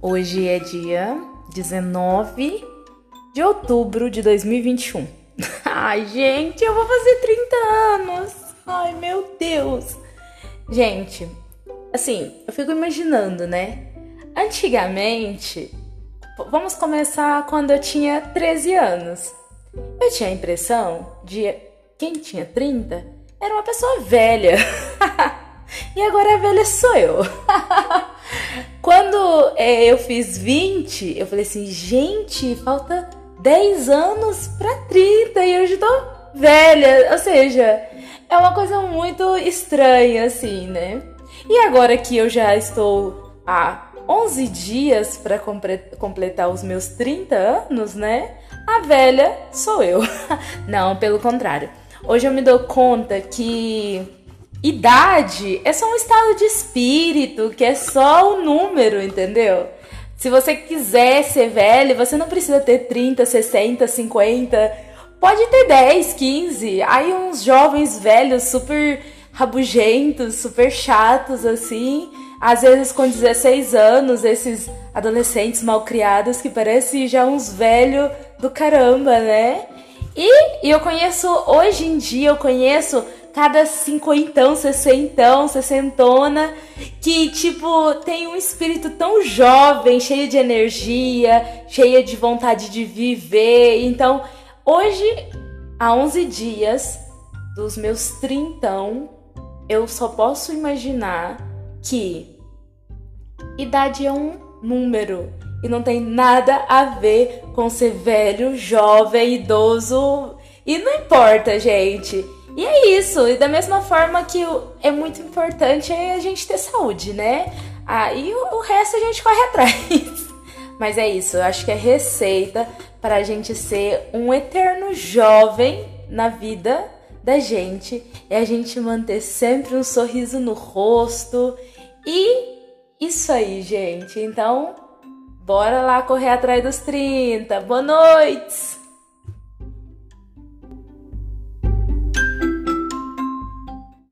Hoje é dia 19 de outubro de 2021. Ai, gente, eu vou fazer 30 anos. Ai, meu Deus. Gente, assim, eu fico imaginando, né? Antigamente, vamos começar quando eu tinha 13 anos. Eu tinha a impressão de quem tinha 30 era uma pessoa velha. e agora a velha sou eu. Quando é, eu fiz 20, eu falei assim, gente, falta 10 anos para 30 e já tô velha. Ou seja, é uma coisa muito estranha, assim, né? E agora que eu já estou há 11 dias para completar os meus 30 anos, né? A velha sou eu. Não, pelo contrário. Hoje eu me dou conta que idade é só um estado de espírito, que é só o número, entendeu? Se você quiser ser velho, você não precisa ter 30, 60, 50. Pode ter 10, 15. Aí uns jovens velhos super rabugentos, super chatos assim. Às vezes com 16 anos, esses adolescentes mal criados que parecem já uns velhos do caramba, né? E, e eu conheço, hoje em dia, eu conheço cada cinquentão, sessentão, sessentona, que, tipo, tem um espírito tão jovem, cheio de energia, cheia de vontade de viver. Então, hoje, há 11 dias dos meus trintão, eu só posso imaginar que idade é um número e não tem nada a ver com ser velho, jovem, idoso. E não importa, gente. E é isso. E da mesma forma que é muito importante é a gente ter saúde, né? Aí ah, o resto a gente corre atrás. Mas é isso. Eu acho que é receita para a gente ser um eterno jovem na vida da gente. É a gente manter sempre um sorriso no rosto. E isso aí, gente. Então, Bora lá correr atrás dos 30. Boa noite!